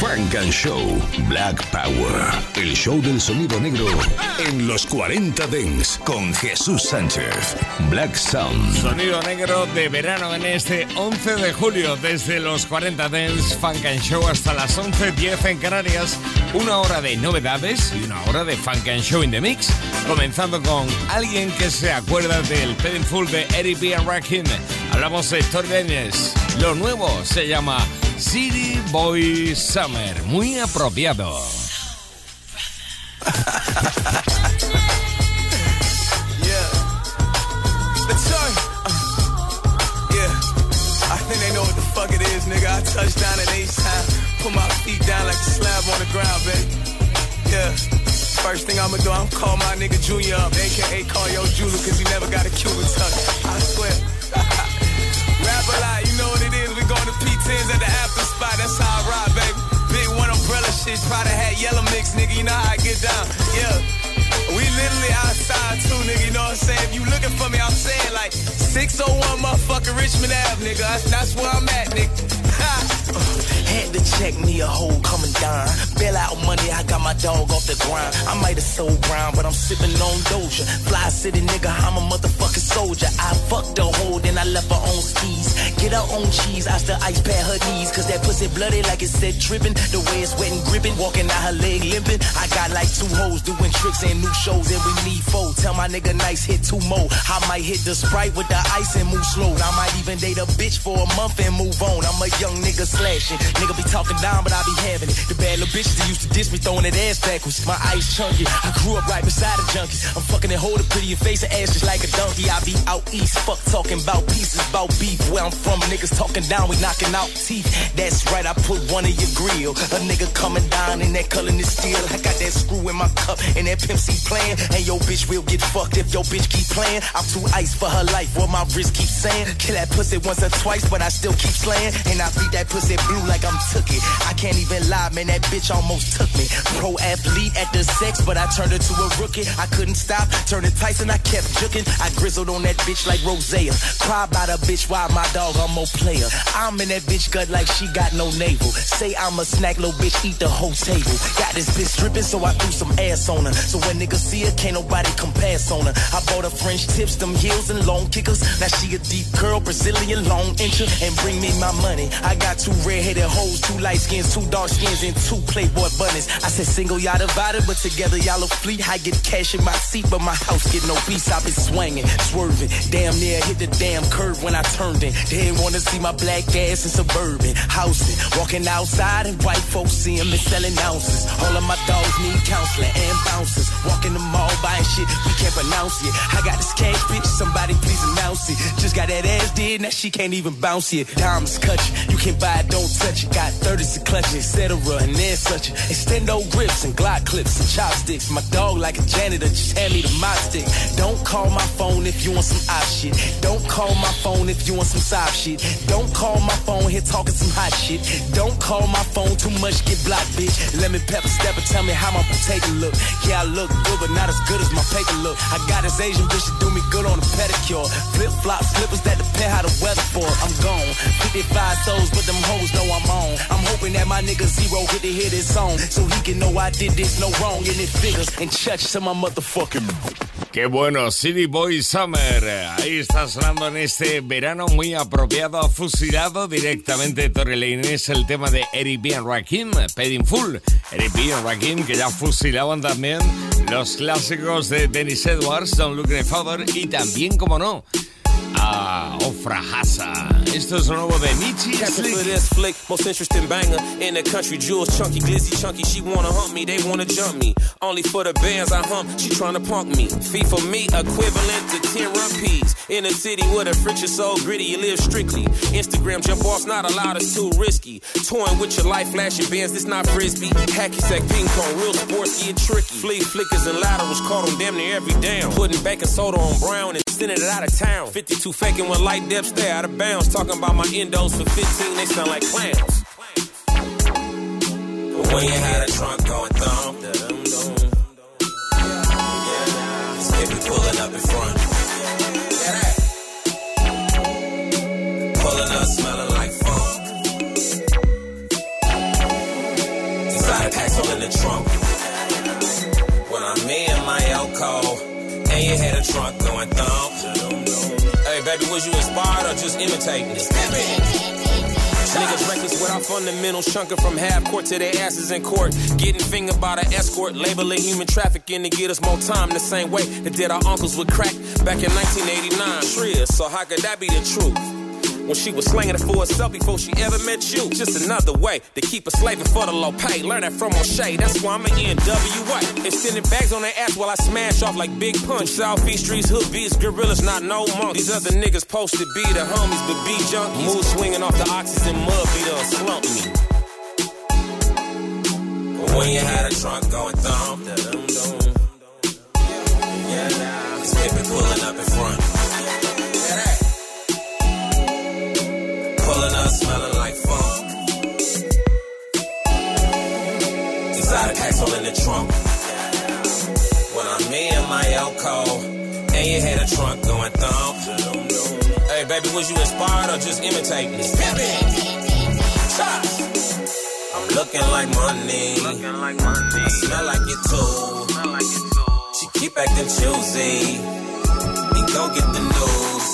Funk and Show Black Power. El show del sonido negro en los 40 Dents con Jesús Sánchez. Black Sound. Sonido negro de verano en este 11 de julio. Desde los 40 Dents Funk and Show hasta las 11.10 en Canarias. Una hora de novedades y una hora de Funk and Show in the Mix. Comenzando con alguien que se acuerda del Full de Eric B. Rakim. Hablamos de Tori Lo nuevo se llama City Boy Summer, muy apropiado. yeah. yeah. I think they know what the fuck it is, nigga. I touch down at H time, put my feet down like a slab on the ground, baby. Yeah. First thing I'ma do, I'm call my nigga Junior up, aka call yo Julu, cause he never got a Cuban tuck. I swear. Rap a lot, you know what it is. We going to P10s at the after that's how I ride, baby. Big one umbrella shit, probably had yellow mix, nigga, you know how I get down. Yeah. We literally outside too, nigga, you know what I'm saying? If you looking for me, I'm saying like 601 motherfucking Richmond Ave, nigga. That's, that's where I'm at, nigga. Uh, had to check me a hole coming down. Bail out money, I got my dog off the grind. I might have sold ground, but I'm sipping on Doja. Fly city nigga, I'm a motherfucking soldier. I fucked the hoe, then I left her on skis. Get her on cheese, I still ice pad her knees. Cause that pussy bloody like it said tripping. The way it's wet and gripping, walking out her leg limping. I got like two hoes doing tricks and new shows, and we need four. Tell my nigga nice hit two more. I might hit the sprite with the ice and move slow. I might even date a bitch for a month and move on. I'm a young nigga slashing. Nigga be talking down, but I be having it. The bad little bitches that used to diss me, throwing that ass backwards. My ice chunky. I grew up right beside the junkies. I'm fucking and holding pretty and face and ass just like a donkey. I be out east, fuck talking about pieces, about beef. Where I'm from, niggas talking down, we knocking out teeth. That's right, I put one in your grill. A nigga coming down in that color is steel. I got that screw in my cup and that Pimp C playing. And your bitch will get fucked if your bitch keep playing. I'm too ice for her life, what my wrist keep saying. Kill that pussy once or twice, but I still keep slaying. And I beat that pussy blue like I'm took it. I can't even lie, man, that bitch almost took me. Pro athlete at the sex, but I turned her to a rookie. I couldn't stop, turning Tyson, I kept juking. I grizzled on that bitch like Rosea. Cry about a bitch while my dog, I'm more player. I'm in that bitch gut like she got no navel. Say I'm a snack, little bitch, eat the whole table. Got this bitch stripping, so I threw some ass on her. So when niggas see her, can't nobody come pass on her. I bought her French tips, them heels and long kickers. Now she a deep curl, Brazilian long incher, and bring me my money. I got two red-headed hoes, two light skins, two dark skins, and two Playboy bunnies. I said single, y'all divided, but together y'all a fleet. I get cash in my seat, but my house get no peace. I been swinging, swerving, damn near hit the damn curve when I turned in. They didn't wanna see my black ass in suburban housing. Walking outside and white folks see me selling ounces. All of my dogs need counseling and bouncers. Walking the mall buying shit we can't pronounce it. I got this cash bitch, somebody please announce it. Just got that ass did, now she can't even bounce it. Diamonds cut you, you can buy it, don't touch it. Got 30s and clutches, etc. And then such extendo grips and Glock clips and chopsticks. My dog like a janitor, just hand me the mop stick. Don't call my phone if you want some op shit. Don't call my phone if you want some soft shit. Don't call my phone here talking some hot shit. Don't call my phone too much, get blocked, bitch. Lemon pepper stepper, tell me how my potato look. Yeah, I look good, but not as good as my paper look. I got this Asian bitch to do me good on a pedicure. Flip flop slippers that depend how the weather for. I'm gone. 55 souls, but them hoes know I'm on. I'm hoping that my nigga Zero get to hear this song so he can know I did this no wrong and it figures and church to my motherfucking. Qué bueno, City Boy Summer. Ahí está sonando en este verano muy apropiado, fusilado directamente Torre Lane. Es el tema de Eric B. Rakim, Paid Full. Eric B. Rakim, que ya fusilaban también los clásicos de Dennis Edwards, Don't Look Father y también, como no, a Ofra Haza. Esto es nuevo de Nietzsche Catching for this flick, most interesting banger in the country. Jewels chunky, glizzy chunky. She wanna hump me, they wanna jump me. Only for the bands I hump, she tryna punk me. Fee for me, equivalent to 10 rupees. In a city where the friction so gritty, you live strictly. Instagram jump off's not allowed, it's too risky. Toying with your life, flashing bands, this not frisbee. Hacky sack ping pong, real sports get tricky. Flea flickers and laterals caught on damn near every down. Putting baking soda on brown and sending it out of town. 52 faking when light depths stay out of bounds. Talking about my endos for 15, they sound like clowns. But when you had a trunk going yeah, if you pulling up in front. Pulling up, smelling like funk. Designer packs all in the trunk. When I'm in my Elko, and you had a trunk going thump. Baby, was you inspired or just imitating? Niggas reckless without fundamentals, chunking from half court to their asses in court. Getting fingered by the escort, labeling human trafficking to get us more time the same way that did our uncles with crack back in 1989. Trill, so how could that be the truth? When she was slanging it for herself before she ever met you. Just another way to keep her slaving for the low pay. Learn that from O'Shea, that's why I'm an NWA. Extending bags on their ass while I smash off like Big Pun. Southeast streets, hood beats, gorillas, not no monkeys. These other niggas posted be the homies, but be junkies. Move swinging off the oxygen mud, beat her slump me. When you had a trunk going thump, yeah, it's baby pulling up in trunk going thump. Hey, baby, was you inspired or just imitating? I'm looking like money. I smell like it too. She keep acting choosy. And go get the news.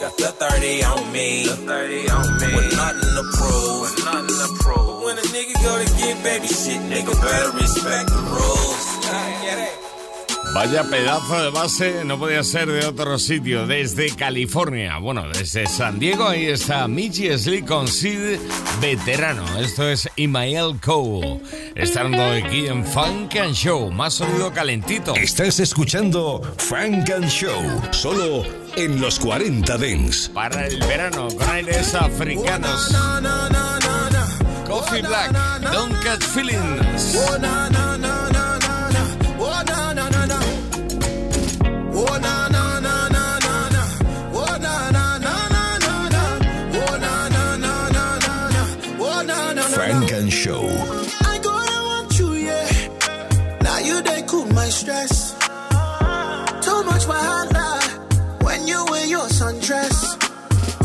Got the 30 on me. The 30 on me. With nothing to prove. With nothing to prove. But when a nigga go to get baby shit, nigga better respect the rules. Vaya pedazo de base, no podía ser de otro sitio, desde California. Bueno, desde San Diego, ahí está Michi Slick con Sid Veterano. Esto es Imael Cole. Estando aquí en Funk and Show, más sonido calentito. Estás escuchando Funk and Show, solo en los 40 Dents. Para el verano, con aires africanos. Coffee Black, Don't Catch Feelings.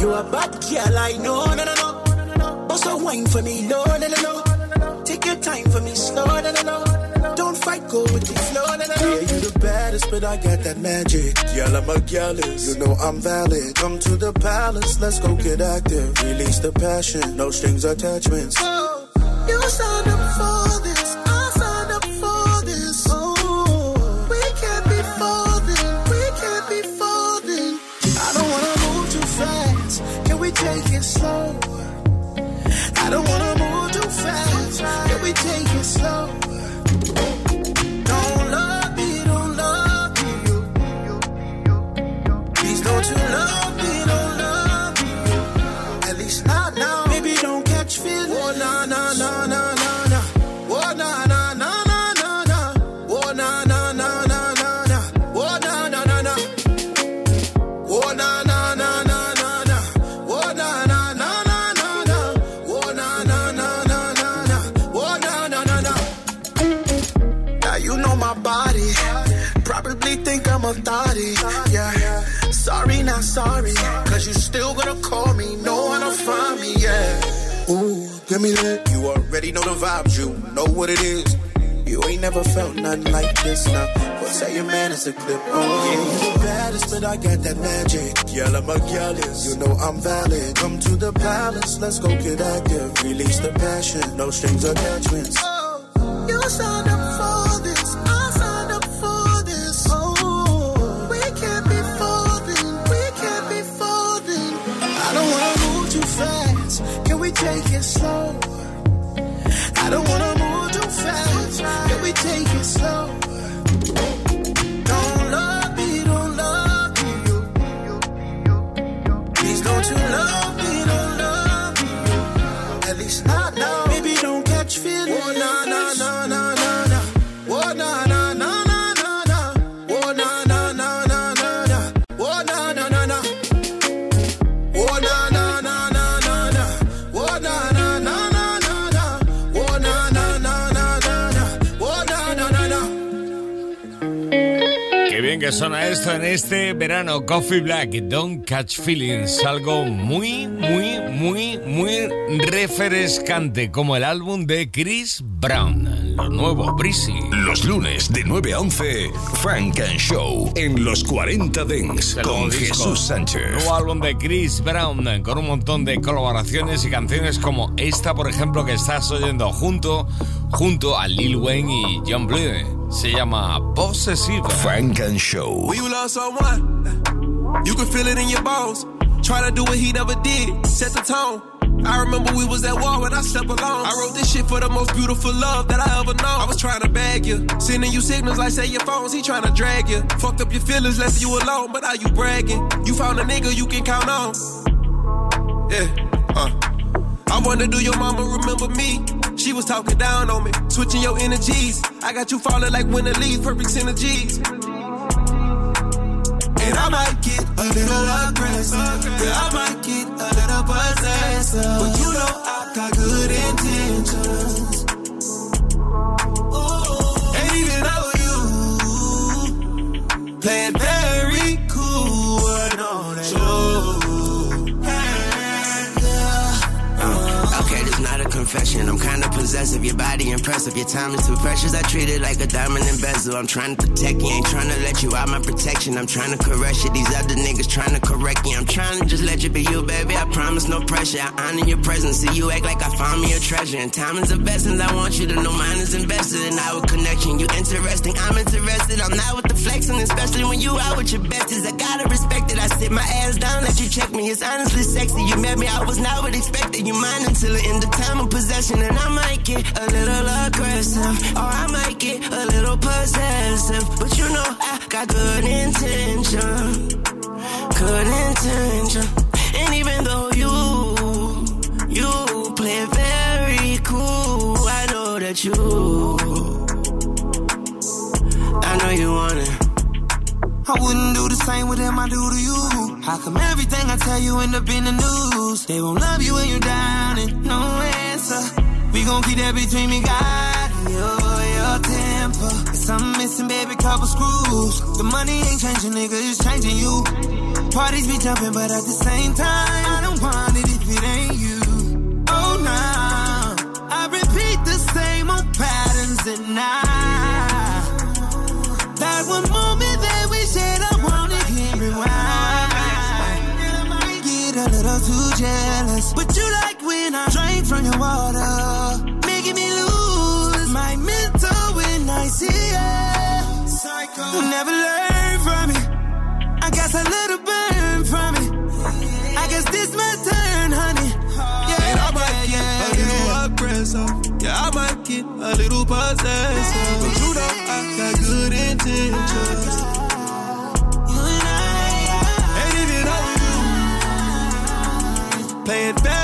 You a bad girl, I know, no, no, no. Also wine for me, no, no, no, no. Take your time for me, slow, no, no, no. Don't fight, go with the flow, no, no, no. Yeah, you the baddest, but I got that magic. Girl, I'm a gallus, you know I'm valid. Come to the palace, let's go get active. Release the passion, no strings attachments. Oh, You signed up for slow? I don't wanna move too fast, can we take it slow? Not sorry. Cause you still gonna call me. How to find me, yeah. Ooh, give me that. You already know the vibes. You know what it is. You ain't never felt nothing like this now. But say your man is a clip. Oh, yeah, you the baddest, but I got that magic. A gallus. You know I'm valid. Come to the palace, let's go get active. Release the passion, no strings attachments. Oh, you signed up take it slow? I don't wanna move too fast. Can we take it slow? Suena esto en este verano. Coffee Black, Don't Catch Feelings. Algo muy, muy, muy, muy refrescante, como el álbum de Chris Brown. Lo nuevo, Breezy. Los lunes de 9 a 11, Frank and Show en los 40 Dents con Jesús Sánchez. Nuevo álbum de Chris Brown con un montón de colaboraciones y canciones como esta, por ejemplo, que estás oyendo junto, junto a Lil Wayne y John Blue. Se llama Possessive. Funk and Show. When you love someone, you can feel it in your bones. Try to do what he never did. Set the tone. I remember we was at war when I slept alone. I wrote this shit for the most beautiful love that I ever know. I was trying to bag you, sending you signals like say your phones, he trying to drag you. Fucked up your feelings, left you alone, but now you bragging. You found a nigga you can count on. Yeah, uh. I wonder, do your mama remember me? She was talking down on me, switching your energies. I got you falling like winter leaves, perfect synergies. And I might get a little aggressive. Yeah, I might get a little possessive. Possessive, your body impressive. Your time is too precious. I treat it like a diamond and bezel. I'm trying to protect you, ain't trying to let you out my protection. I'm trying to caress you. These other niggas trying to correct you. I'm trying to just let you be you, baby. I promise no pressure. I honor your presence. See you act like I found me a treasure. And time is investment. I want you to know mine is invested in our connection. You interesting, I'm interested. I'm not with the flexing, especially when you out with your besties. I gotta respect it. I sit my ass down, let you check me. It's honestly sexy. You met me, I was not what expected. You mine until the end of time. I'm possession and I might get a little aggressive or I might get a little possessive. But you know I got good intention, good intention. And even though you, you play very cool, I know that you, I know you want it. I wouldn't do the same with them I do to you. How come everything I tell you end up in the news? They won't love you when you're down and no answer. We gon' keep that between me, God, and your, your temper. If I'm missing, baby, couple screws. The money ain't changing, nigga, it's changing you. Parties be jumping, but at the same time, I don't want it if it ain't you. Oh, nah. I repeat the same old patterns and I. That one moment that we shared, I it here rewind. Get a little too jealous, but you like when I from your water, making me lose my mental when I see you. Psycho, never learn from me. I guess a little burn from me. I guess this my turn, honey. Yeah, and I might get a little aggressive. Yeah, I might get a little possessive. But you know I got good intentions. And even though you play it very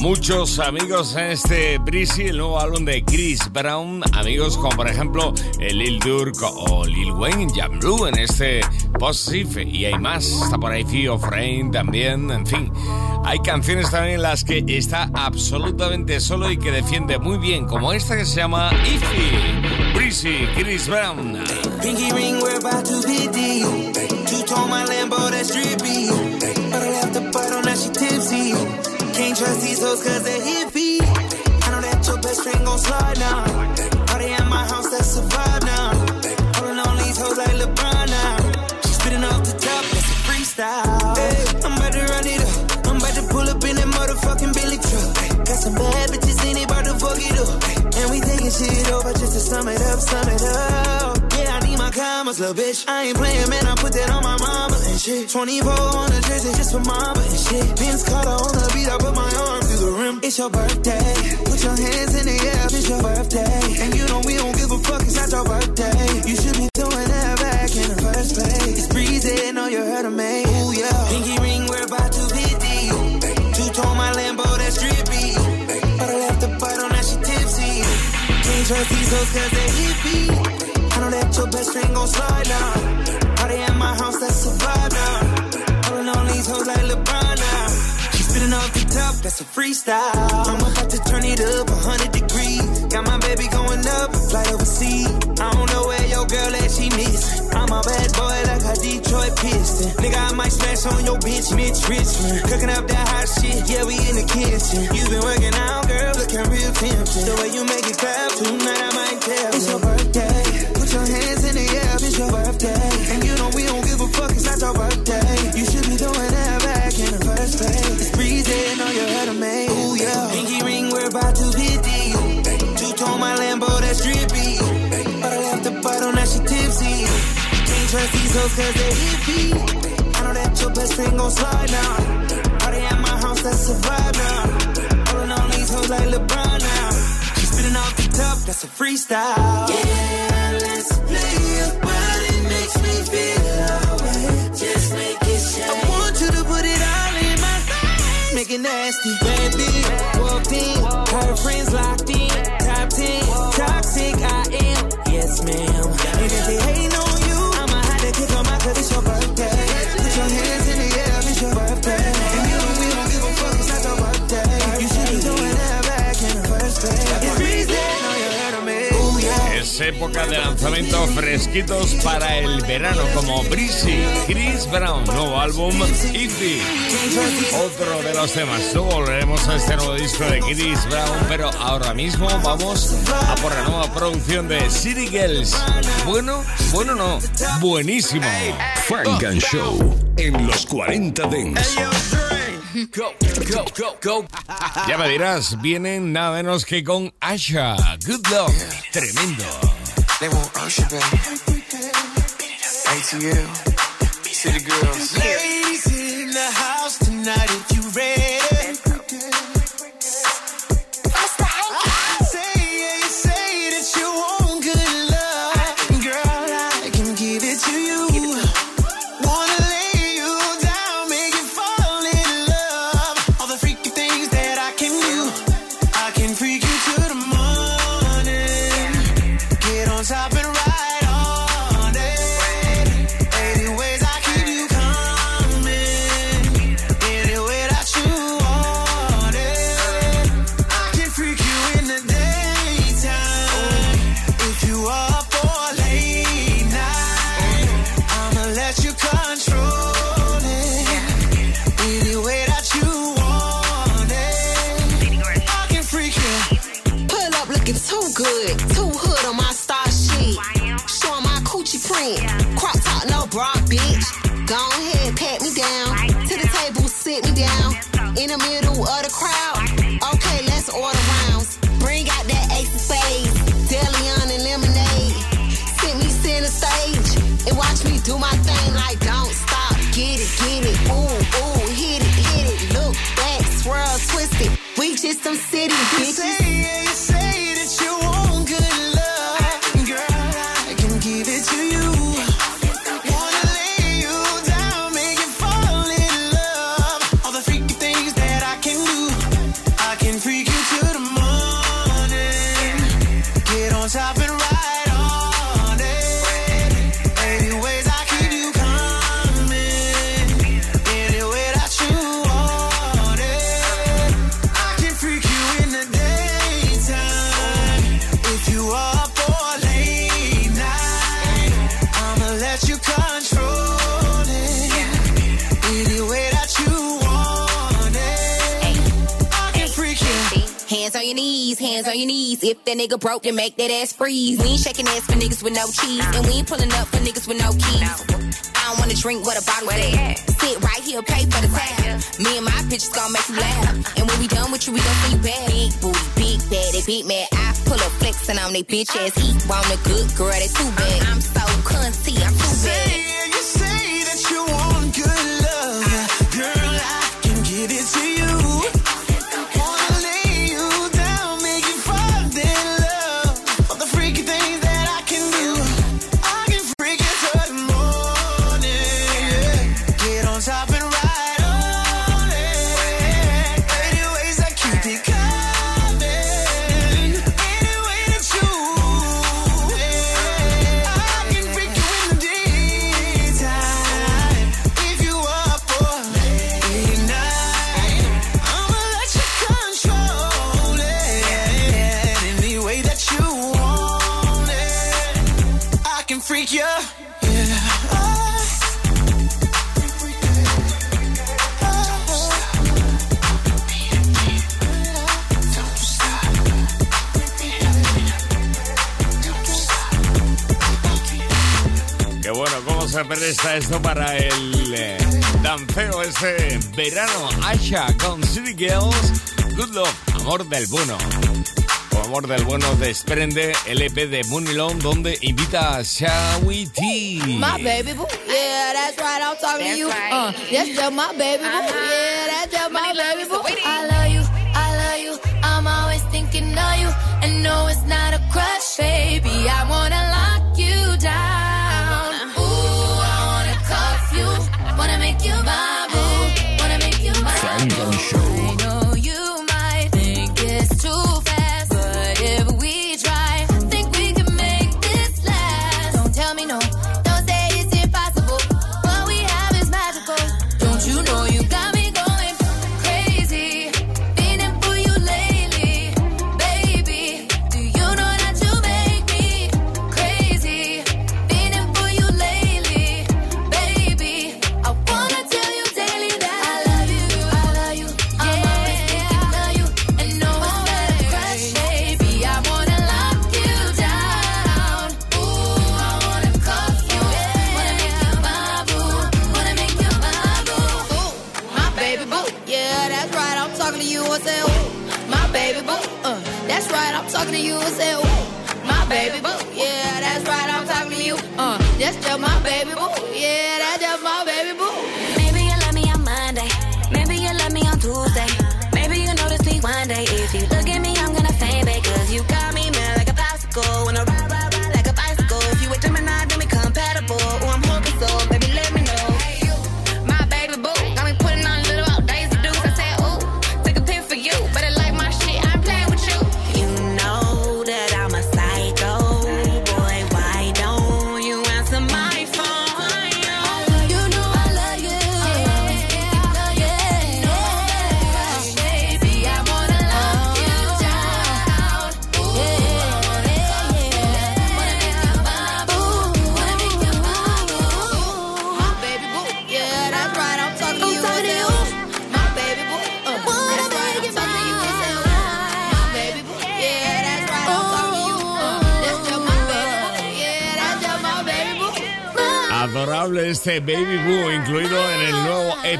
muchos, amigos en este Breezy, el nuevo álbum de Chris Brown. Amigos como por ejemplo el Lil Durk o Lil Wayne, Jam Blue en este Positive. Y hay más, está por ahí Fio Frame también, en fin. Hay canciones también en las que está absolutamente solo y que defiende muy bien, como esta que se llama Ify. Breezy, Chris Brown. Pinky ring, we're about to be deep. Two-tone my Lambo, that's drippy. But I left the bottle, now she tipsy. Can't trust these hoes cause they're hippie. I know that your best friend gon' slide now. Party at my house, survive now. Holding on these hoes like LeBron now. She spitting off the top, that's a freestyle. Hey, I'm about to run it up. I'm about to pull up in that motherfucking Billy truck. Got some bad bitches in it, about to fuck it up. And we taking shit over just to sum it up, sum it up. Commas, little bitch. I ain't playing, man. I put that on my mama and shit. 24 on the jersey just for mama and shit. Vince Carter on the beat, I put my arm through the rim. It's your birthday. Put your hands in the air, it's your birthday. And you know we don't give a fuck, it's not your birthday. You should be doing that back in the first place. It's breezy, know you heard of me. Ooh, yeah. Pinky ring, we're about to be. Two-tone my Lambo, that's drippy. But I left the bottle, now she tipsy. Can't trust these hoes cause they hippie. Friend gon' slide now. Party at my house, that's a vibe now. Pulling on these hoes like LeBron now. She's spitting off the top, that's a freestyle. I'm about to turn it up 100 degrees. Got my baby going up, flight overseas. I don't know where your girl at, she miss. I'm a bad boy like a Detroit Piston. Nigga, I might smash on your bitch, Mitch Richmond. Cooking up that hot shit, yeah, we in the kitchen. You been working out, girl, looking real tempting. The way you make it clap, tonight I might tell. It's your birthday, your hands in the air, it's your birthday. And you know we don't give a fuck, it's not your birthday. You should be doing that back in the first place. It's breezy, know you heard of me. Ooh, yeah. Pinky ring, we're about to hit Two tone my Lambo, that's drippy. But I left the bottle, now she tipsy. Can't trust these hoes cause they hippie. I know that your best friend gon' slide now. Party at my house, that's a vibe now. Pulling on these hoes like LeBron now. She spitting off the top, that's a freestyle. Yeah, Make it nasty, baby. Walked in, her friends locked in. Top 10, toxic I am. Yes, ma'am. And if they hating on you, I'ma have to kick 'em out 'cause it's your birthday. Época de lanzamientos fresquitos para el verano como Breezy, Chris Brown, nuevo álbum Easy. Otro de los temas. Luego volveremos a este nuevo disco de Chris Brown, pero ahora mismo vamos a por la nueva producción de City Girls. Bueno, bueno no, buenísimo. Funk and Show en los 40 Dents. Go, go, go, go. Ya me dirás, vienen nada menos que con Asha. Good luck. Tremendo. They want Usher, baby. ATL. City Girls. Ladies in the house tonight you. On your knees. If that nigga broke, then make that ass freeze. We ain't shaking ass for niggas with no cheese. And we ain't pulling up for niggas with no keys. I don't wanna drink what a bottle at. Sit right here, pay for the tab. Me and my bitches gon' make you laugh. And when we done with you, we gon' see you back. Big booty, big bad, big mad. I pull up flexing on they bitch ass. Eat want a good girl, they too bad. I'm so cunty, I'm too bad. Bueno, cómo se presta esto para el eh, danceo ese verano. Asha con City Girls, Good Love, amor del bueno. Por amor del bueno desprende el EP de Mooney donde invita a Shawi T. My baby boo, yeah, that's right, I'm talking to you. Uh, that's just my baby boo, yeah, that's just my baby boo. I love you, I love you, I'm always thinking of you. And no, it's not a crush, baby, I wanna lock you down. Wanna make you my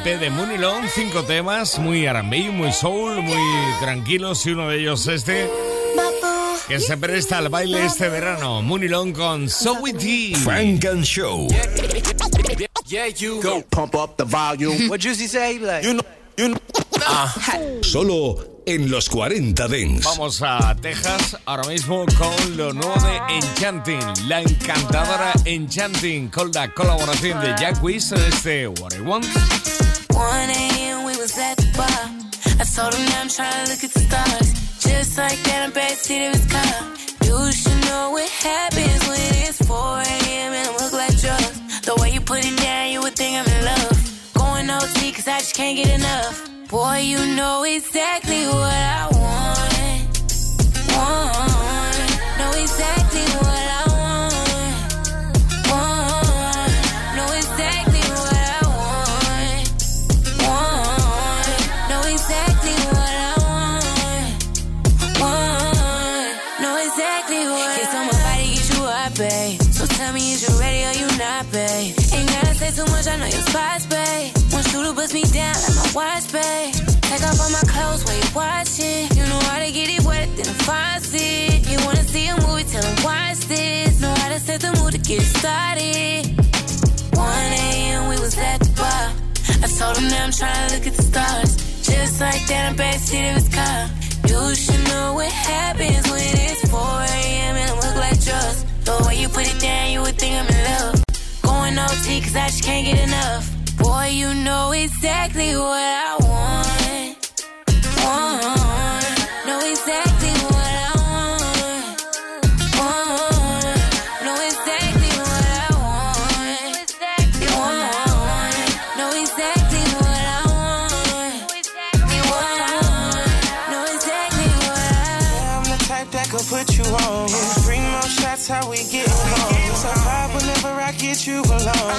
EP de Mooney Long. Cinco temas, muy R&B, muy soul, muy tranquilos y uno de ellos este que se presta al baile este verano. Mooney Long con So With Tea. Frank and Show. Yeah, you go pump up the volume. what Juicy say? Like, you know, you know. Solo en los 40 Dents. Vamos a Texas ahora mismo con lo nuevo de Enchanting, la encantadora Enchanting, con la colaboración de Jack Wiz en este What I Want. 1 a.m. we was at the bar. I told him that I'm trying to look at the stars. Just like that, I'm backseat of his car. You should know what happens when it's 4 a.m. and I look like drugs. The way you put it down, you would think I'm in love. Going OT, cause I just can't get enough. Boy, you know exactly what I want. Want. Know exactly babe. So tell me, is you ready or you not, babe? Ain't gotta say too much, I know your spots, babe. You to bust me down like my watch, babe. Take off all my clothes while you're watching. You know how to get it wet, then the faucet. You wanna see a movie, tell them watch this. Know how to set the mood to get started. 1 a.m. we was at the bar. I told him that I'm trying to look at the stars. Just like that, I'm backseat of his car. You should know what happens when it's 4 a.m. and I look like drugs. The way you put it down, you would think I'm in love. Going OT, cause I just can't get enough. Boy, you know exactly what I want.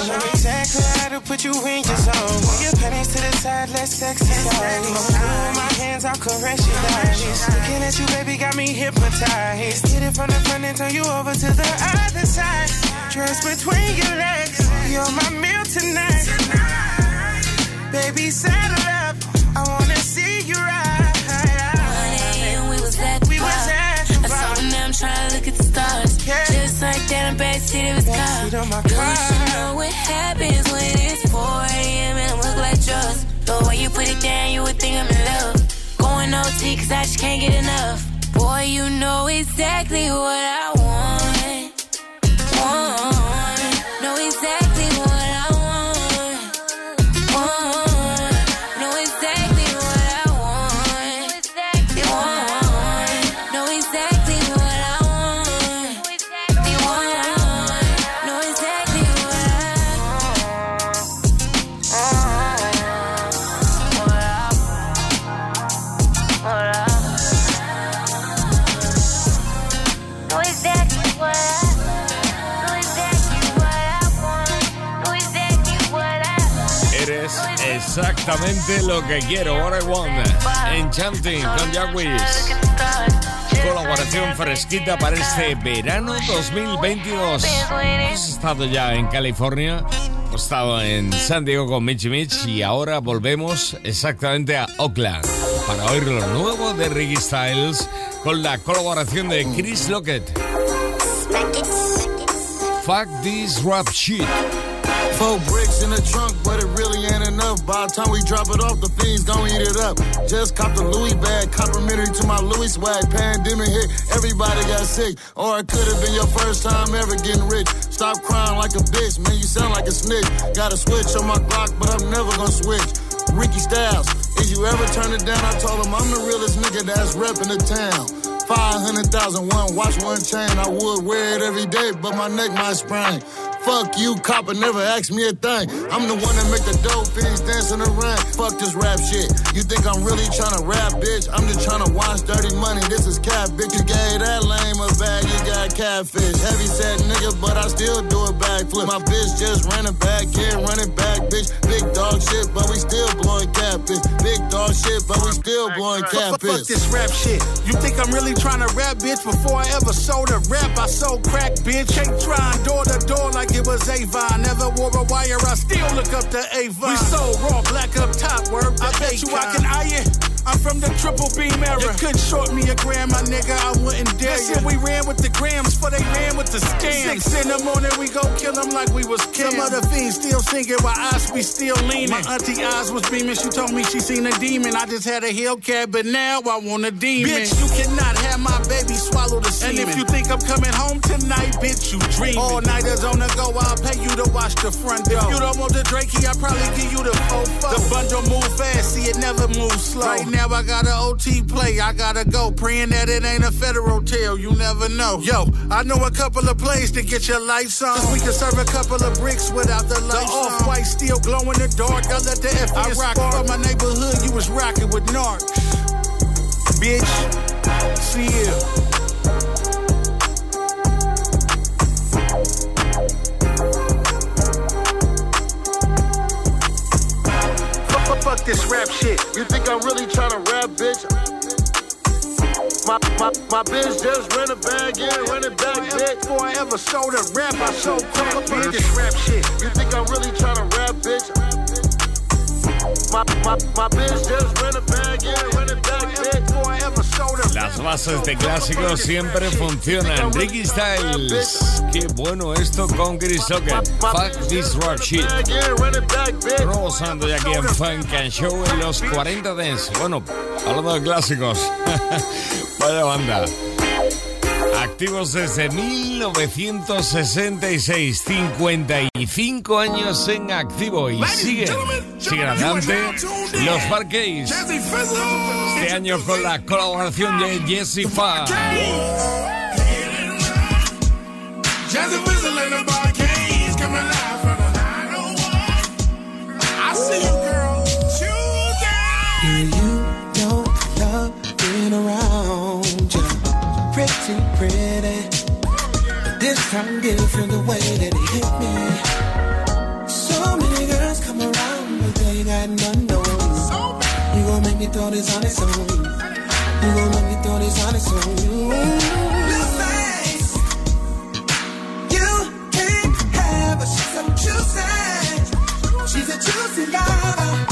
Belong. Know exactly how to put you in your zone. Move your panties to the side, let's. Move my hands, I'll caress your thighs. Looking at you, baby, got me hypnotized. Hit it from the front and turn you over to the other side. Dress between your legs, you're my meal tonight. Baby, saddle car. Backseat my You car. should know what happens when it's 4 a.m. and I look like drugs. The way you put it down, you would think I'm in love. Going OT, cause I just can't get enough. Boy, you know exactly what I want. Want. Lo que quiero, what I want. Enchanting con Jackwis. Colaboración fresquita para este verano 2022. Hemos estado ya en California, hemos estado en San Diego con Mitch Mitch y ahora volvemos exactamente a Oakland para oír lo nuevo de Ricky Styles con la colaboración de Chris Lockett. Fuck this rap shit. In the trunk, but it really ain't enough. By the time we drop it off, the fiends gon' eat it up. Just cop the Louis bag, complimentary to my Louis swag. Pandemic hit, everybody got sick. Or it could've been your first time ever getting rich. Stop crying like a bitch, man, you sound like a snitch. Got a switch on my clock, but I'm never gonna switch. Ricky Styles, if you ever turn it down? I told him I'm the realest nigga that's reppin' the town. 500,000, one watch, one chain. I would wear it every day, but my neck might sprain. Fuck you, copper, never ask me a thing. I'm the one that make the dope fiends dance in the rain. Fuck this rap shit. You think I'm really trying to rap, bitch? I'm just trying to watch dirty money. This is cap, bitch. You gave that lame a bag, you got catfish. Heavy set nigga, but I still do a backflip. My bitch just ran it back, yeah, run it back, bitch. Big dog shit, but we still blowing catfish. Big dog shit, but we still blowing Fuck, fuck this rap shit. You think I'm really trying to rap, bitch? Before I ever sold a rap, I sold crack, bitch. Ain't trying door to door like it was Avon. Never wore a wire, I still look up to Avon. We sold raw, black up top, word. I bet you I can eye it. I'm from the triple beam era. You couldn't short me a gram, my nigga. I wouldn't dare you. We ran with the grams, for they ran with the scams. Six in the morning, we go kill them like we was kids. Some other fiends still singing while us be still leaning. My auntie eyes was beaming. She told me she seen a demon. I just had a Hellcat, but now I want a demon. Bitch, you cannot have my baby swallow the semen. And if you think I'm coming home tonight, bitch, you dreaming. All nighters on the go, I'll pay you to watch the front door. If you don't want the Drakey, I'll probably give you the fofo. The bundle move fast, see it never move slow. Right now I got an OT play, I gotta go. Praying that it ain't a federal tail, you never know. Yo, I know a couple of plays to get your lights on. Cause we can serve a couple of bricks without the lights The off-white still glow in the dark, I let the F I rock from my neighborhood, you was rocking with narcs. Bitch, see you. This rap shit. You think I'm really tryna rap, bitch? My, my, my bitch just ran a bag, yeah, ran it back, bitch. Before I ever sold a rap, I sold crack, bitch. this rap shit. You think I'm really tryna rap, bitch? Las bases de clásicos siempre funcionan. Ricky Styles. Qué bueno esto con Chris Lockett. Fuck this rap shit. Sonando ya aquí en Funk and Show en los 40 Dance. Bueno, hablando de clásicos. Vaya banda. Activos desde 1966, 55 años en activo y siguen, siguen adelante los Parquets. Este año con la colaboración de Jesse Farr. from you, feel the way that it hit me. So many girls come around, but they got none. You gon' make me throw this on. You gon' make me throw this on you can't have her. She's. She's a.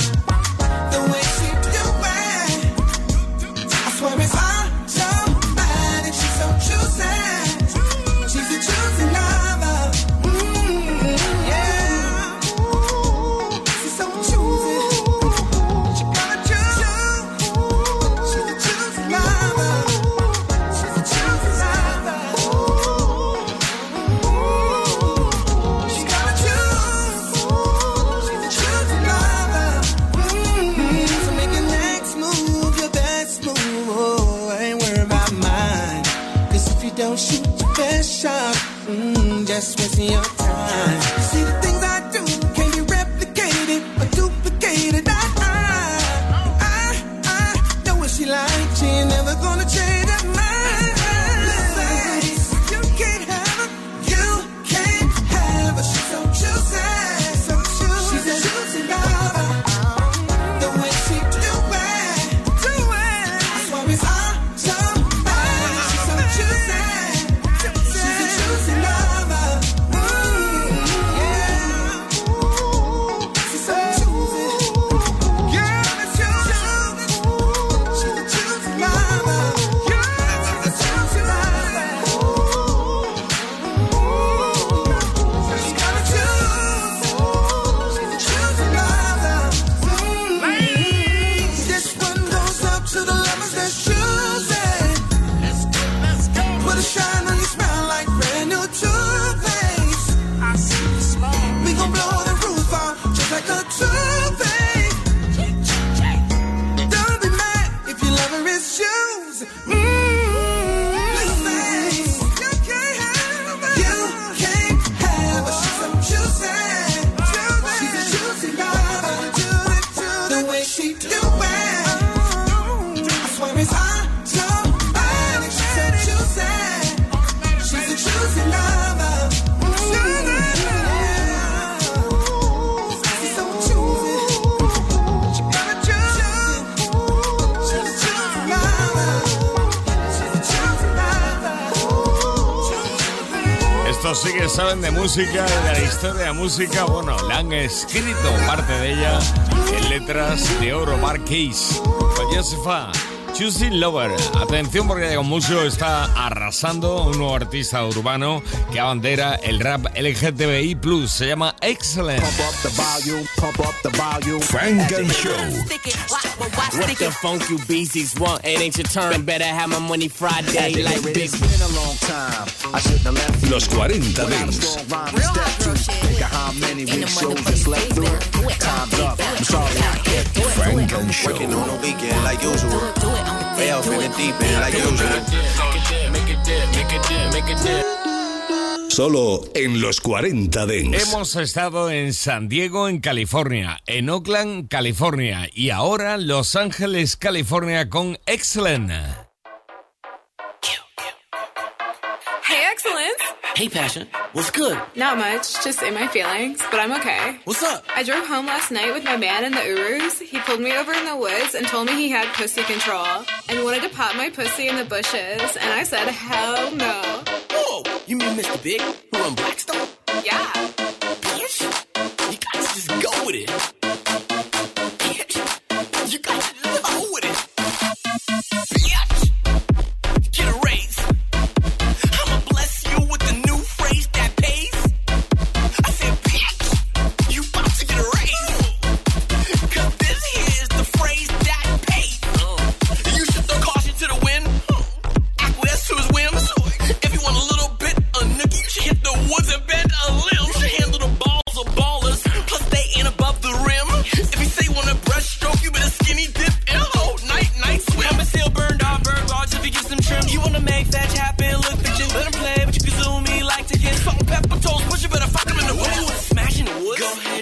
just wasting your saben de música de la historia de música. Bueno, la han escrito parte de ella en letras de oro. Con Josefa. Choosing Lover. Atención porque con músico está arrasando un nuevo artista urbano que abandera el rap LGTBI+. Se llama Excellent. Frank and Show. What the funk you beasties want? It ain't your turn. Better have my money Friday like big. Los 40 Dents. Solo en los 40 Dents. Hemos estado en San Diego, en California, en Oakland, California y ahora Los Ángeles, California con Excellent. Hey, Passion. What's good? Not much, just in my feelings, but I'm okay. What's up? I drove home last night with my man in the Urus. He pulled me over in the woods and told me he had pussy control and wanted to pop my pussy in the bushes, and I said, hell no. Whoa, you mean Mr. Big, who run Blackstone? Yeah. Bitch, you gotta just go with it.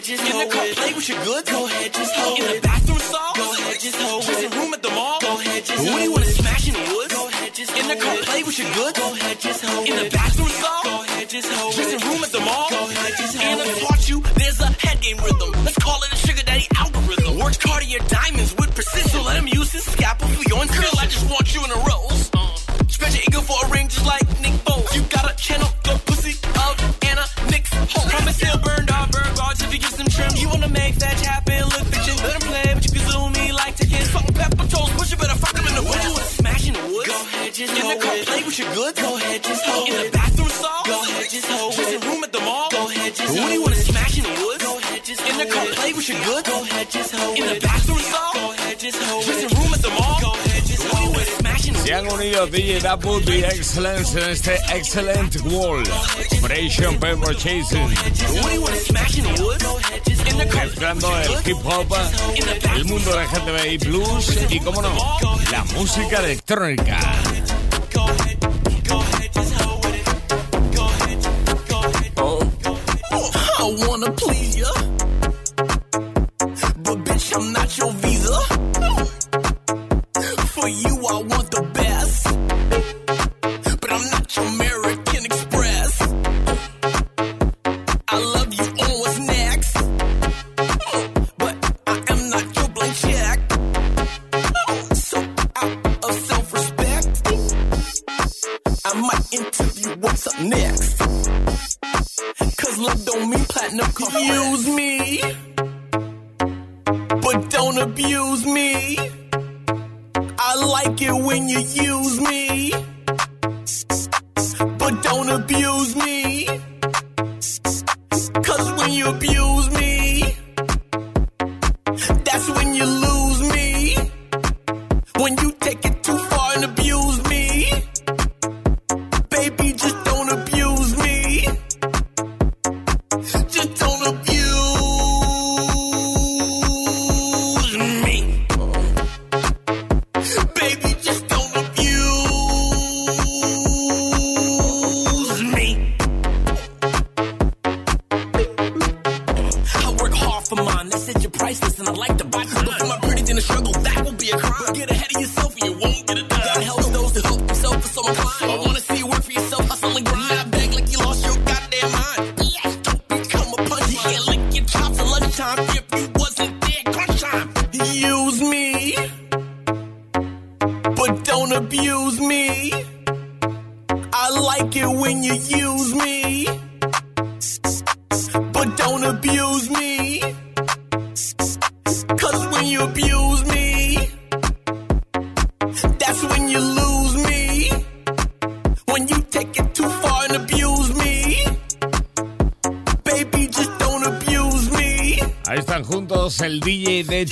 Ahead, just In the car, play with your goods. Go ahead, just hold In the bathroom stall. Go ahead, just hold Just a room at the mall. Go ahead, just What do you wanna smash in the woods? Go ahead, just In the car, play with your goods. Go ahead, just hold In the bathroom stall. Go ahead, just hold Just a room at the mall. Go ahead, just hold And I taught you there's a head game rhythm. Let's call it a sugar daddy algorithm. Works Cartier diamonds unido DJ Dapwood y Excellence en este Excellent Wall. Operation Paper Chasing. Mezclando el hip hop, el mundo de GTB y blues y, como no, la música electrónica.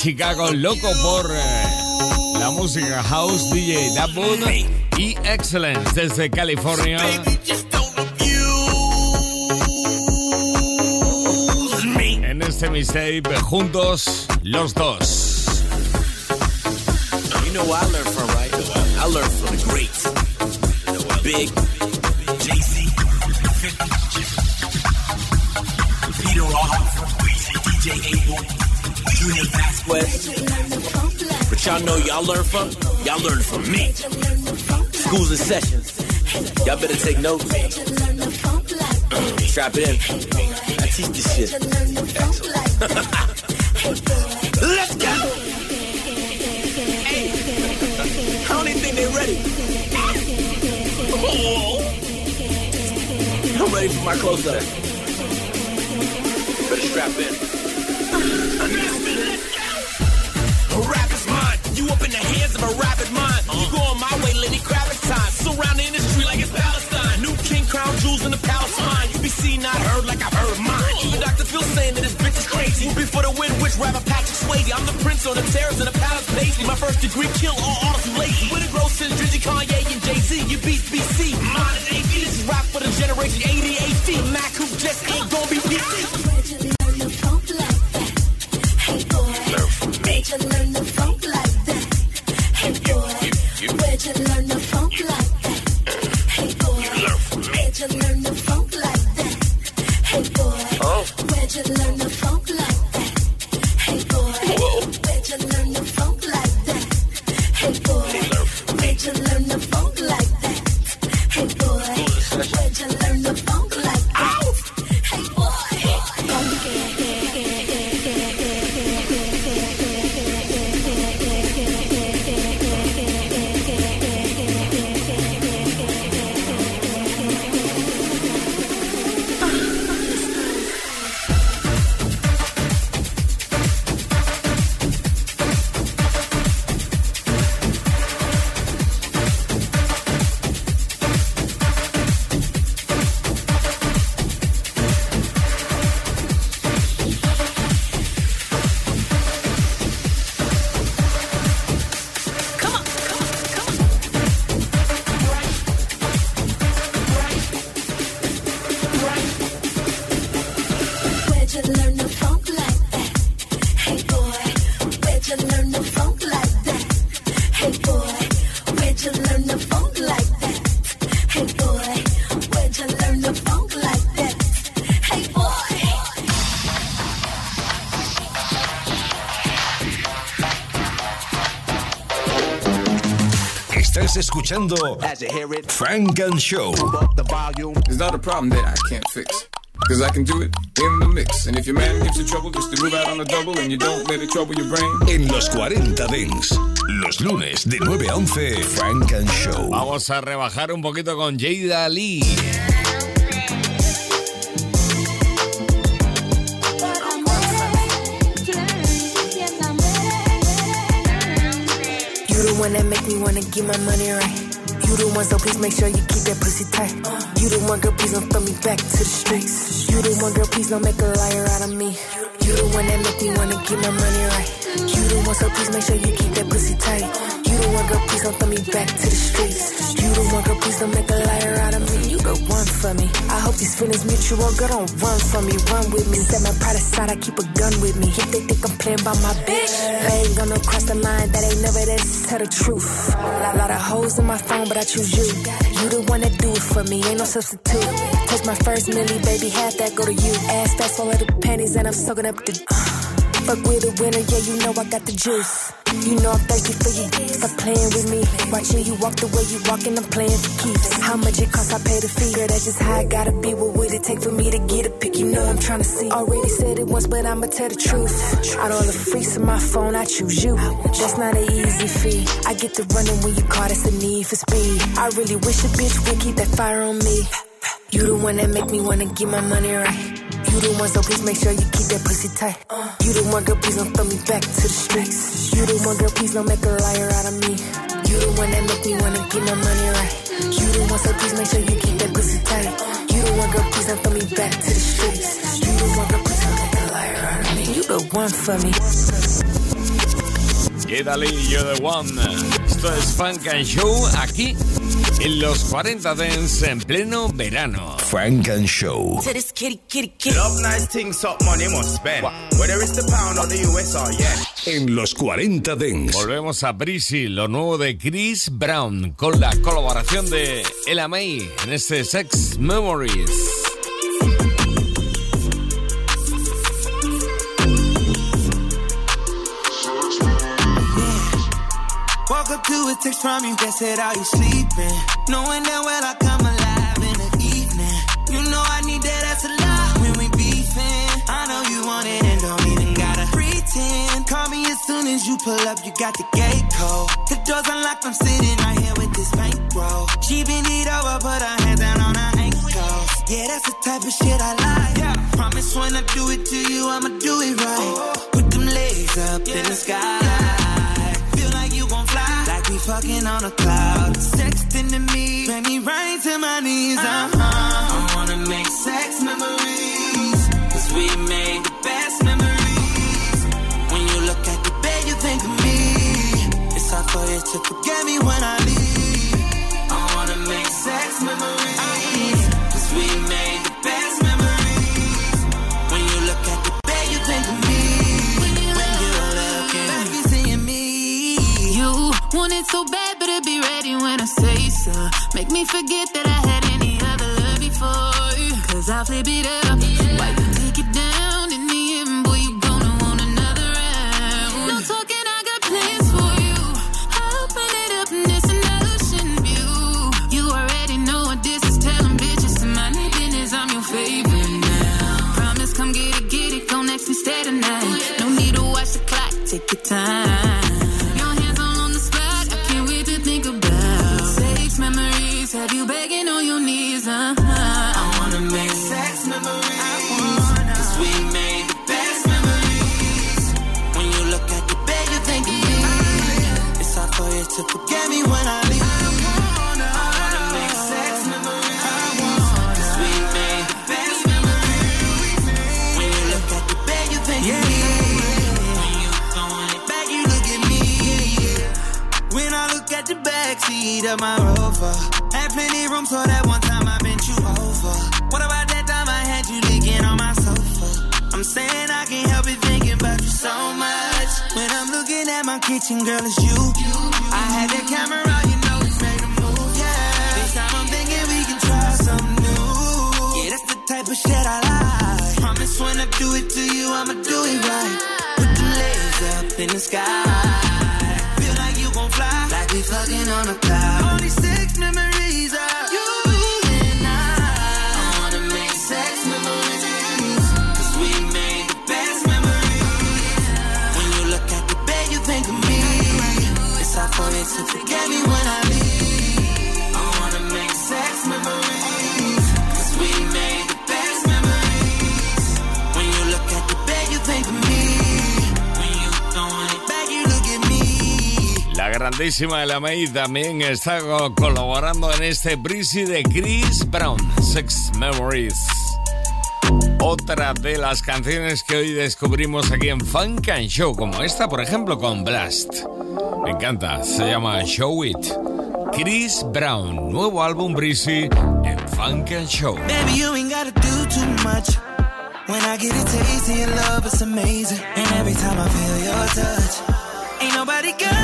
Chicago, loco por eh, la música house, DJ Dapwood y Excellence desde California. En este mixtape, juntos los dos. You know where I learned from, right? I learned from the greats. Big, JC, 50, Peter Roth, DJ Abel, Junior. Y'all know y'all learn from? Y'all learn from me. Schools and sessions. Y'all better take notes. Strap in. I teach this shit. Let's go! Hey. I don't even think they're ready. I'm ready for my close-up. Better strap in. of a rapid mind. You go on my way, Lenny Kravitz time. Surround the industry like it's Palestine. New king crown jewels in the palace mine. You be seen, not heard like I've heard mine. Even Dr. Phil saying that this bitch is crazy. Will be for the win, which rapper Patrick Swayze. I'm the prince on the terrace in the palace paisley. My first degree kill all artists who lazy. With a gross since Drizzy, Kanye, and Jay-Z. You beat BC. Mine is. This is rap for the generation 88. Mac who just ain't gonna be PC. Escuchando Funk and Show. It's not a problem that I can't fix. Cause I can do it in the mix. And if your man gives you trouble, just to move out on the double and you don't let it trouble your brain. En los 40 Dents, los lunes de 9 a 11, Frank and Show. Vamos a rebajar un poquito con Jada Lee. You the one that make me wanna get my money right. You the one, so please make sure you keep that pussy tight. You the one, girl, please don't throw me back to the streets. You the one, girl, please don't make a liar out of me. You the one that make me wanna get my money right. You the one, so please make sure you keep that pussy tight. You the one, girl, please don't throw me back to the streets. You the one, girl, please don't make a liar out of me. You the one for me. I hope these feelings mutual, oh, girl, don't run from me, run with me. Set my pride aside, I keep a gun with me. If they think I'm playing by my bitch, they ain't gonna cross the line, that ain't never this. Tell the truth. A lot of hoes in my phone, but I choose you. You the one that do it for me, ain't no substitute. Touch my first milli, baby, half that go to you. Ass fast, all of the panties, and I'm soaking up the. Fuck with a winner, yeah, you know I got the juice. You know I'm thirsty for you. Stop playing with me. Watching you walk the way you walking, I'm playing for keeps. How much it costs, I pay the fee. Girl, that's just how I gotta be. What would it take for me to get a pick? You know I'm trying to see. Already said it once, but I'ma tell the truth. Out all the freaks on my phone, I choose you. That's not an easy feat. I get the running when you call, that's the need for speed. I really wish a bitch would keep that fire on me. You the one that make me wanna get my money right. You the one, so please make sure you keep that pussy tight. You the one, girl, please don't throw me back to the streets. You the one, girl, please don't make a liar out of me. You the one that make me wanna get my money right. You the one, so please make sure you keep that pussy tight. You the one, girl, please don't throw me back to the streets. You the one, girl, please don't make a liar out of me. You the one for me. Lee, you're the one. Esto es Funk and Show aquí en los 40 Dents en pleno verano. Frank and Show. To this kitty, kitty, kitty. Love nice things, up money must spend. Whether it's the pound or the US or yen. En los 40 Dents. Volvemos a Breezy, lo nuevo de Chris Brown, con la colaboración de Ella May en este Sex Memories. Text from you that said, Are you sleeping? Knowing that well I come alive in the evening. You know I need that ass a lot when we beefing. I know you want it and don't even gotta pretend. Call me as soon as you pull up, you got the gate code. The door's unlocked, I'm sitting right here with this bankroll. She been it over, put her hands down on her ankles. Yeah, that's the type of shit I like. Promise when I do it to you, I'ma do it right. Put them legs up in the sky. Feel fucking on a cloud. Sexting to me. Make me right to my knees. Uh-huh. I wanna make sex memories. Cause we made the best memories. When you look at the bed, you think of me. It's hard for you to forget me when I leave. I wanna make sex memories. So bad, better be ready when I say so. Make me forget that I had any other love before. You. Cause I'll flip it up. Why you take it down in the end, boy, you gonna want another round. No talking, I got plans for you. I'll open it up and it's an ocean view. You already know what this is. telling bitches to their business. I'm your favorite now. Promise, come get it, get it. Go next instead tonight. No need to watch the clock. Take your time. seat of my rover. Had plenty room, so that one time I bent you over. What about that time I had you leaking on my sofa? I'm saying I can't help it thinking about you so much. When I'm looking at my kitchen, girl, it's you. I had that camera you know it made a move, yeah. This time I'm thinking we can try something new. Yeah, that's the type of shit I like. Promise when I do it to you, I'ma do it right. Put the legs up in the sky we fucking on a cloud. All these memories are you and I. I wanna make sex memories. Cause we made the best memories. When you look at the bed, you think of me. It's hard for me to forget me when I leave. Grandísima La May también está co- colaborando en este Breezy de Chris Brown, Sex Memories. Otra de las canciones que hoy descubrimos aquí en Funk and Show, como esta, por ejemplo, con Blast. Me encanta, se llama Show It. Chris Brown, nuevo álbum Breezy en Funk and Show. Baby, you ain't gotta do too much. When I get a taste of your love, it's amazing. And every time I feel your touch, ain't nobody got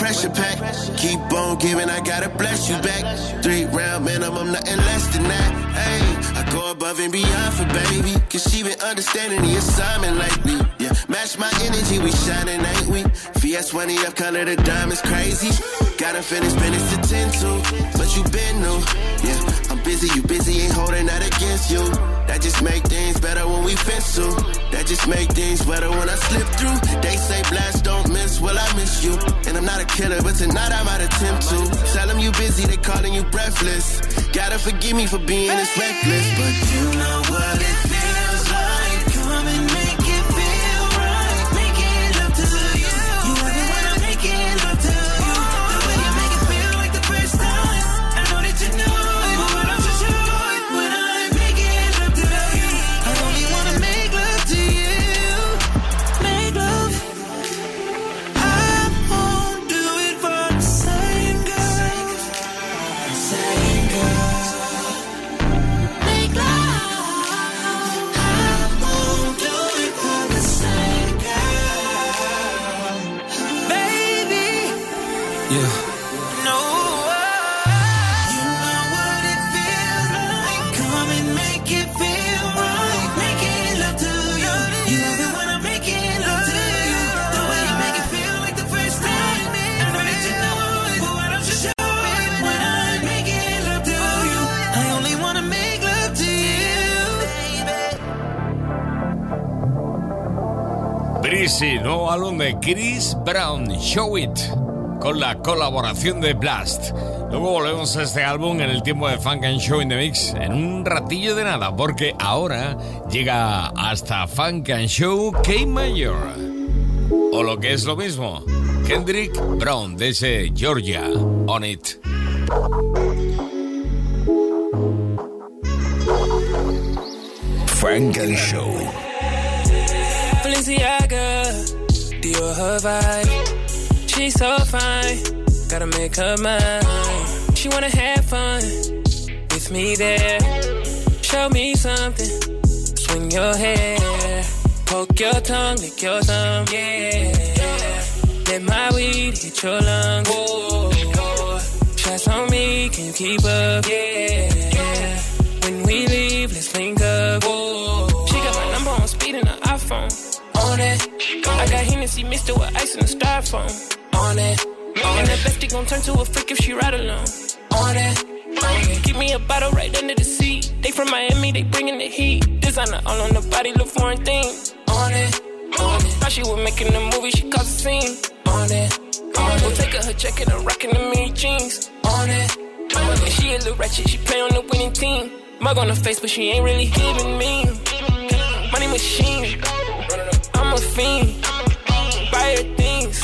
pressure pack. Keep on giving, I gotta bless you back. Three round minimum, I'm nothing less than that. Hey, I go above and beyond for baby. Cause she been understanding the assignment. Yeah, match my energy, we shining, ain't we? VS20 up, color the diamonds crazy. Gotta finish business to 10 to, but you been new. Yeah, I'm busy, you busy, ain't holding that against you. That just make things better when we fence to. That just make things better when I slip through. They say Blxst don't miss, well I miss you. And I'm not a killer, but tonight I might attempt to. Tell them you busy, they calling you breathless. Gotta forgive me for being this reckless, but you know what it feels nuevo álbum de Chris Brown, Show It, con la colaboración de Blast. Luego volvemos a este álbum en el tiempo de Funk and Show in the Mix en un ratillo de nada, porque ahora llega hasta Funk and Show K Mayor. O lo que es lo mismo, Kendrick Brown desde Georgia, On It. Frank and Show. Balenciaga, Dior her vibe. She's so fine, gotta make her mine. She wanna have fun with me there. Show me something, swing your hair, poke your tongue, lick your thumb, yeah. Let my weed hit your lungs. Shots on me, can you keep up? Yeah. I got Hennessy mixed with ice in the styrofoam. On it. And the bestie gon' turn to a freak if she ride alone. On it. Give me a bottle right under the seat. They from Miami, they bringing the heat. Designer all on the body, look foreign thing. On it, on it. Thought she was making a movie, she caused a scene. On it, on it. We'll take her her jacket and rocking the mini jeans. On it, on it. She a little ratchet, she play on the winning team. Mug on her face, but she ain't really giving me. Money machine, I'm a fiend. Buy things.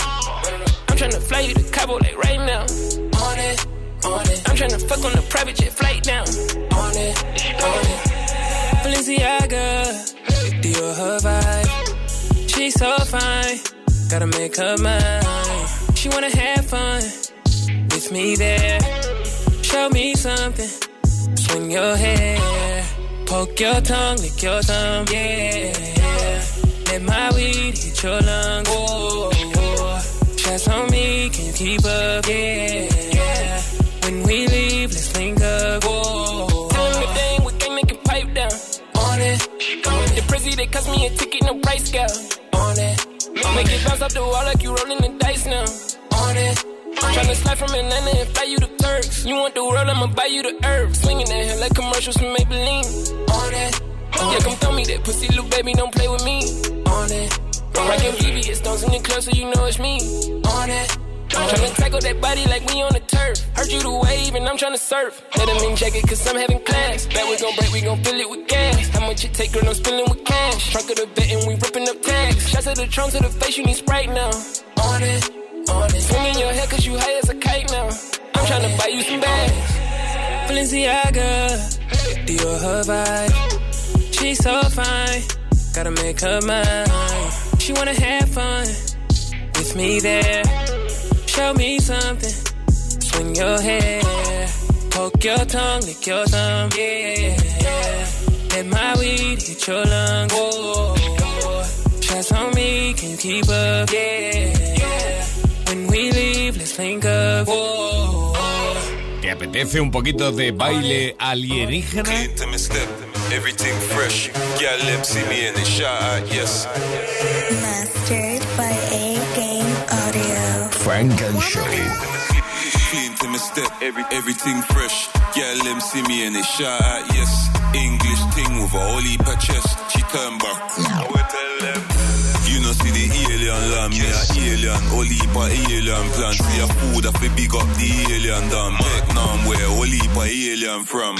I'm tryna fly you to Cabo like right now. On it, on it. I'm tryna fuck on the private jet flight now. On it, on it. Balenciaga, Dior her vibe. She's so fine, gotta make her mine. She wanna have fun with me there. Show me something, swing your hair, poke your tongue, lick your thumb, yeah. Let my weed hit your lungs. Whoa, whoa. Shots on me, can you keep up? Yeah. When we leave, let's link up. Whoa. Tell them if they ain't make can pipe down. On it. The prezi, they cost me a ticket, no price scale. On it. Make it bounce up the wall like you rolling the dice now. On it. Tryna slide from Atlanta and fly you to Turks. You want the world, I'ma buy you the herb. Swinging that hair like commercials from Maybelline. On it. Yeah, come throw me that pussy, little baby, don't play with me. On it. I'm rockin' VVS stones in the club, so you know it's me. On it. Tryna tackle that body like we on the turf. Heard you the wave and I'm tryna surf. Let them in jacket cause I'm having class. Bet we gon' break, we gon' fill it with gas. How much it take, girl, I'm spilling with cash. Trunk of the vet and we ripping up tags. Shots of the trunk to the face, you need Sprite now. On it, on it. Swinging your head cause you high as a kite now. I'm tryna buy you some bags. Balenciaga, Dior her vibe. She's so fine, gotta make her mine. She wanna have fun with me there. Show me something, swing your hair, poke your tongue, lick your thumb, yeah. Let my weed hit your lungs. Whoa, shots on me, can you keep up? Yeah. When we leave, let's link up. Whoa. ¿Te apetece un poquito de baile alienígena? Intimate step, everything fresh. Girl, let see me in the shot, yes. Mastered by A Game Audio. Funk and Show. Clean to my step, every, everything fresh. Girl, let see me in the shot, yes. English thing with a whole heap. She turn back. I alien lamb, me a alien. Whole heap of alien plans. See a food that fi big up the alien damn. Vietnam, where whole heap of alien from.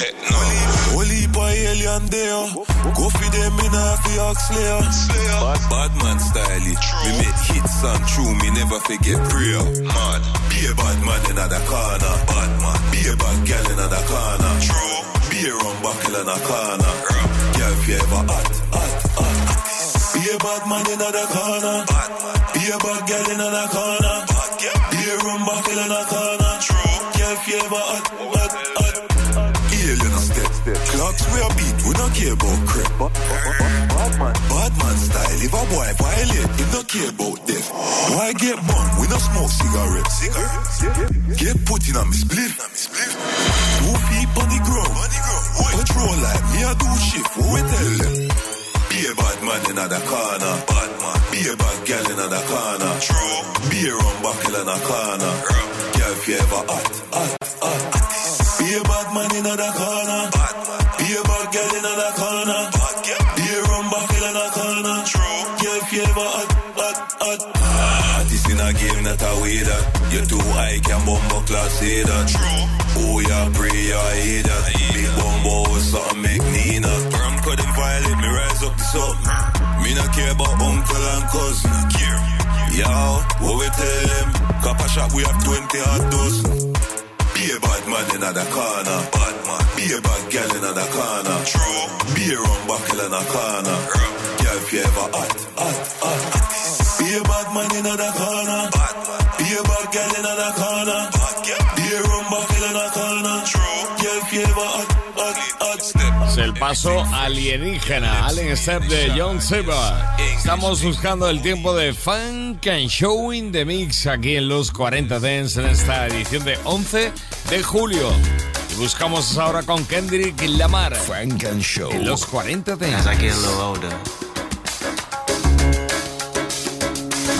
Whole heap of alien there. Go for them in a fi Slayer. Bad, bad man style it. Me make hits and true, me never forget prayer. Mad. Be a bad man in the corner. Bad man. Be a bad girl in the corner. True. Be a rum buckle in the corner. Girl, if you ever hot, hot, a bad man in the corner. Be a bad girl in the corner. Be a rum buckle in the corner. True. Girl, you ever hot, hot, hot. Alien a step. Clocks we a beat, we don't care about crap. Bad man. Bad man style. If a boy violate, he don't care about death. Why get bum? We don't smoke cigarettes. Cigarettes. Get put in a split. Two feet on the ground. Patrol like me a do shift. What we tell them? Be a bad man in the corner. Bad man. Be a bad girl in the corner. True. Be a rum buckle in the corner. Girl, if you ever hot, hot, hot. Be a bad man in the corner. Bad Be a bad girl in the corner. Bad girl. Be a rum buckle in the corner. True. Girl, if you ever hot, hot, hot. Ah, this in a game that I way that. You too high, can bumbo class say that. True. Oh, yeah, pray, yeah, I hear that. Big bumbo, something make Nina. Them violate, me rise up the sun. Me not care about uncle and cousin. Yo, what we tell them? Copper shop, we have 20 hot dozen. Be a bad man in the corner. Bad man. Be a bad girl in the corner. True. Be a rum buckle in the corner. Girl, if you ever hot, hot, hot. Be a bad man in the corner. Be a bad girl in the corner. Paso alienígena, Alien Step de John Silver. Estamos buscando el tiempo de Funk and Show in the Mix aquí en los 40 Dance en esta edición de 11 de julio. Y buscamos ahora con Kendrick Lamar. Funk and Show. En los 40 As I Dance. get a little older,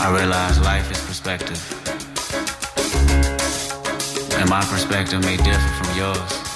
I realize life is perspective. And my perspective may differ from yours.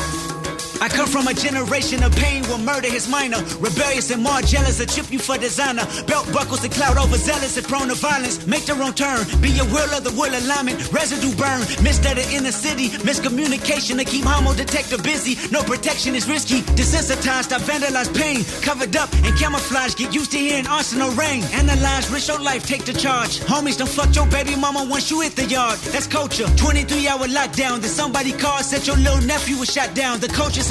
I come from a generation of pain where murder is minor. Rebellious and more jealous, a chip you for designer. Belt buckles and cloud overzealous and prone to violence. Make the wrong turn. Be a will of the will alignment. Residue burn. Missed at the inner city. Miscommunication to keep homo detector busy. No protection is risky. Desensitized, I vandalize pain. Covered up and camouflage. Get used to hearing arsenal rain. Analyze, risk your life, take the charge. Homies don't fuck your baby mama once you hit the yard. That's culture. 23 hour lockdown. Then somebody called, said your little nephew was shot down. The culture's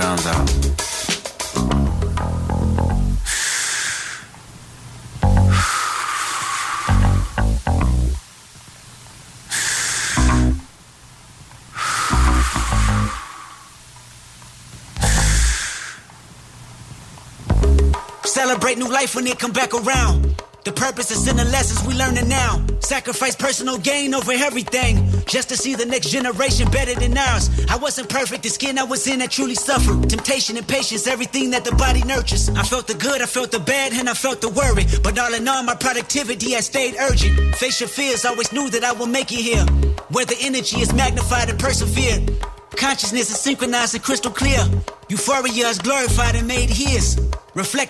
Out. Celebrate new life when it come back around. The purpose is in the lessons we learning now. Sacrifice personal gain over everything. Just to see the next generation better than ours. I wasn't perfect, the skin I was in, I truly suffered. Temptation and patience, everything that the body nurtures. I felt the good, I felt the bad, and I felt the worry. But all in all, my productivity has stayed urgent. Face your fears, always knew that I will make it here. Where the energy is magnified and persevered. Consciousness is synchronized and crystal clear. Euphoria is glorified and made his. Reflect